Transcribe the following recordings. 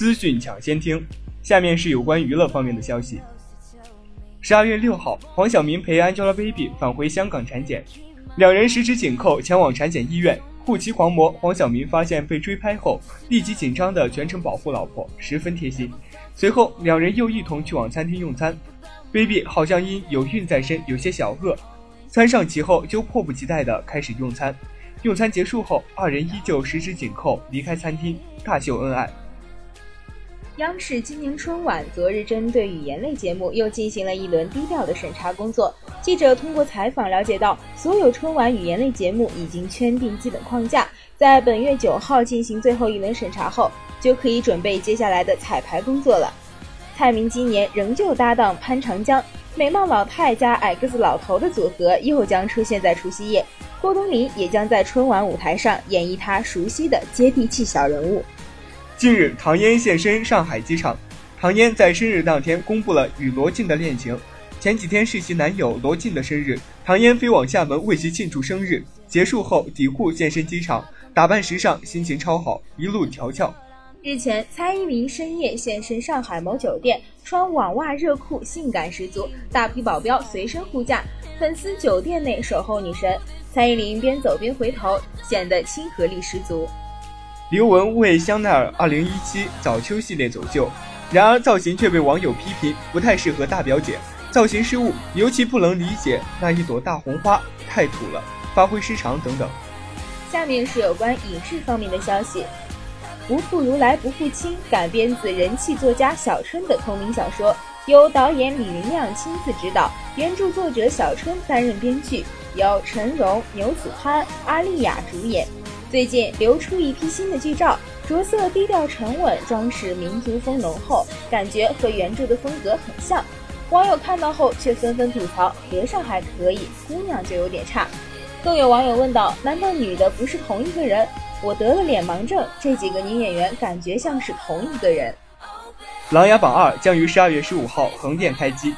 资讯抢先听。下面是有关娱乐方面的消息。十二月六号，黄晓明陪 Angelababy 返回香港产检，两人十指紧扣前往产检医院。护妻狂魔黄晓明发现被追拍后，立即紧张的全程保护老婆，十分贴心。随后，两人又一同去往餐厅用餐。Baby 好像因有孕在身，有些小饿。餐上齐后，就迫不及待的开始用餐。用餐结束后，二人依旧十指紧扣离开餐厅，大秀恩爱。央视今年春晚昨日针对语言类节目又进行了一轮低调的审查工作。记者通过采访了解到，所有春晚语言类节目已经圈定基本框架，在本月九号进行最后一轮审查后，就可以准备接下来的彩排工作了。蔡明今年仍旧搭档潘长江，美貌老太加矮个子老头的组合又将出现在除夕夜。郭冬临也将在春晚舞台上演绎他熟悉的接地气小人物。近日，唐嫣现身上海机场。唐嫣在生日当天公布了与罗晋的恋情。前几天是其男友罗晋的生日，唐嫣飞往厦门为其庆祝生日。结束后，抵沪现身机场，打扮时尚，心情超好，一路调俏。日前，蔡依林深夜现身上海某酒店，穿网袜热裤，性感十足，大批保镖随身护驾，粉丝酒店内守候女神。蔡依林边走边回头，显得亲和力十足。刘雯为香奈儿2017早秋系列走秀，然而造型却被网友批评不太适合大表姐，造型失误，尤其不能理解那一朵大红花太土了，发挥失常等等。下面是有关影视方面的消息，《不负如来不负卿》改编自人气作家小春的同名小说，由导演李云亮亲自执导，原著作者小春担任编剧，由陈荣、牛子潘、阿丽亚主演。最近流出一批新的剧照，着色低调沉稳，装饰民族风浓厚，感觉和原著的风格很像。网友看到后却纷纷吐槽：和尚还可以，姑娘就有点差。更有网友问道：难道女的不是同一个人？我得了脸盲症，这几个女演员感觉像是同一个人。《琅琊榜二》将于十二月十五号横店开机，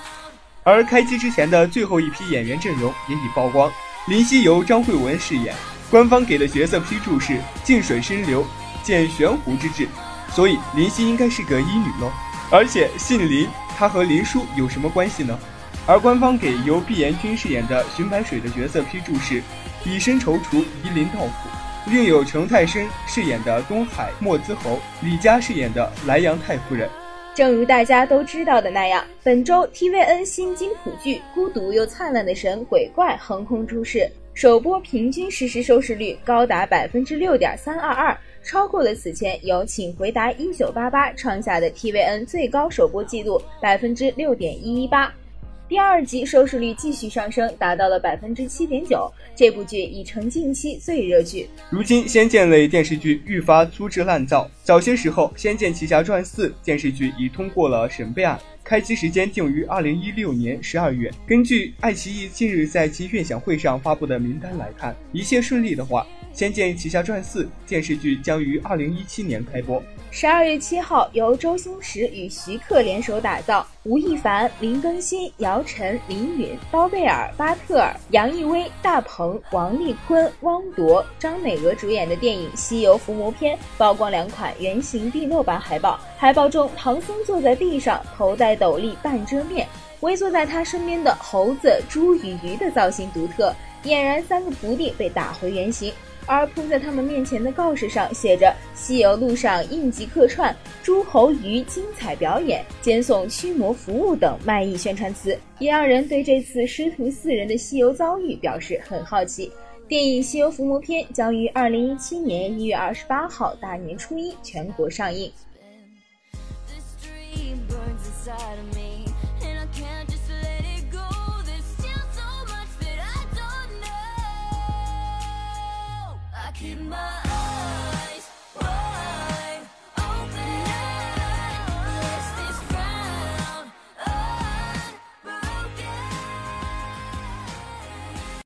而开机之前的最后一批演员阵容也已曝光，林夕由张慧雯饰演。官方给的角色批注是“近水深流，见悬壶之志”，所以林夕应该是个医女喽。而且姓林，她和林殊有什么关系呢？而官方给由毕妍君饰演的荀白水的角色批注是“以身踌躇，夷陵道府”。另有程泰深饰演的东海莫兹侯，李佳饰演的莱阳太夫人。正如大家都知道的那样，本周 TVN 新金普剧《孤独又灿烂的神鬼怪》横空出世。首播平均实时收视率高达百分之六点三二二，超过了此前由《请回答一九八八》创下的 TVN 最高首播纪录百分之六点一一八。第二集收视率继续上升，达到了百分之七点九。这部剧已成近期最热剧。如今，仙剑类电视剧愈发粗制滥造。早些时候，《仙剑奇侠传四》电视剧已通过了审备案。开机时间定于二零一六年十二月。根据爱奇艺近日在其悦享会上发布的名单来看，一切顺利的话，《仙剑奇侠传四》电视剧将于二零一七年开播。十二月七号，由周星驰与徐克联手打造，吴亦凡、林更新、姚晨、林允、包贝尔、巴特尔、杨艺威、大鹏、王丽坤、汪铎、张美娥主演的电影《西游伏魔篇》曝光两款原型第六版海报。海报中，唐僧坐在地上，头戴斗笠，半遮面，围坐在他身边的猴子、猪与鱼的造型独特，俨然三个徒弟被打回原形。而铺在他们面前的告示上写着“西游路上应急客串，诸侯鱼精彩表演，兼送驱魔服务”等卖艺宣传词，也让人对这次师徒四人的西游遭遇表示很好奇。电影《西游伏魔篇》将于二零一七年一月二十八号大年初一全国上映。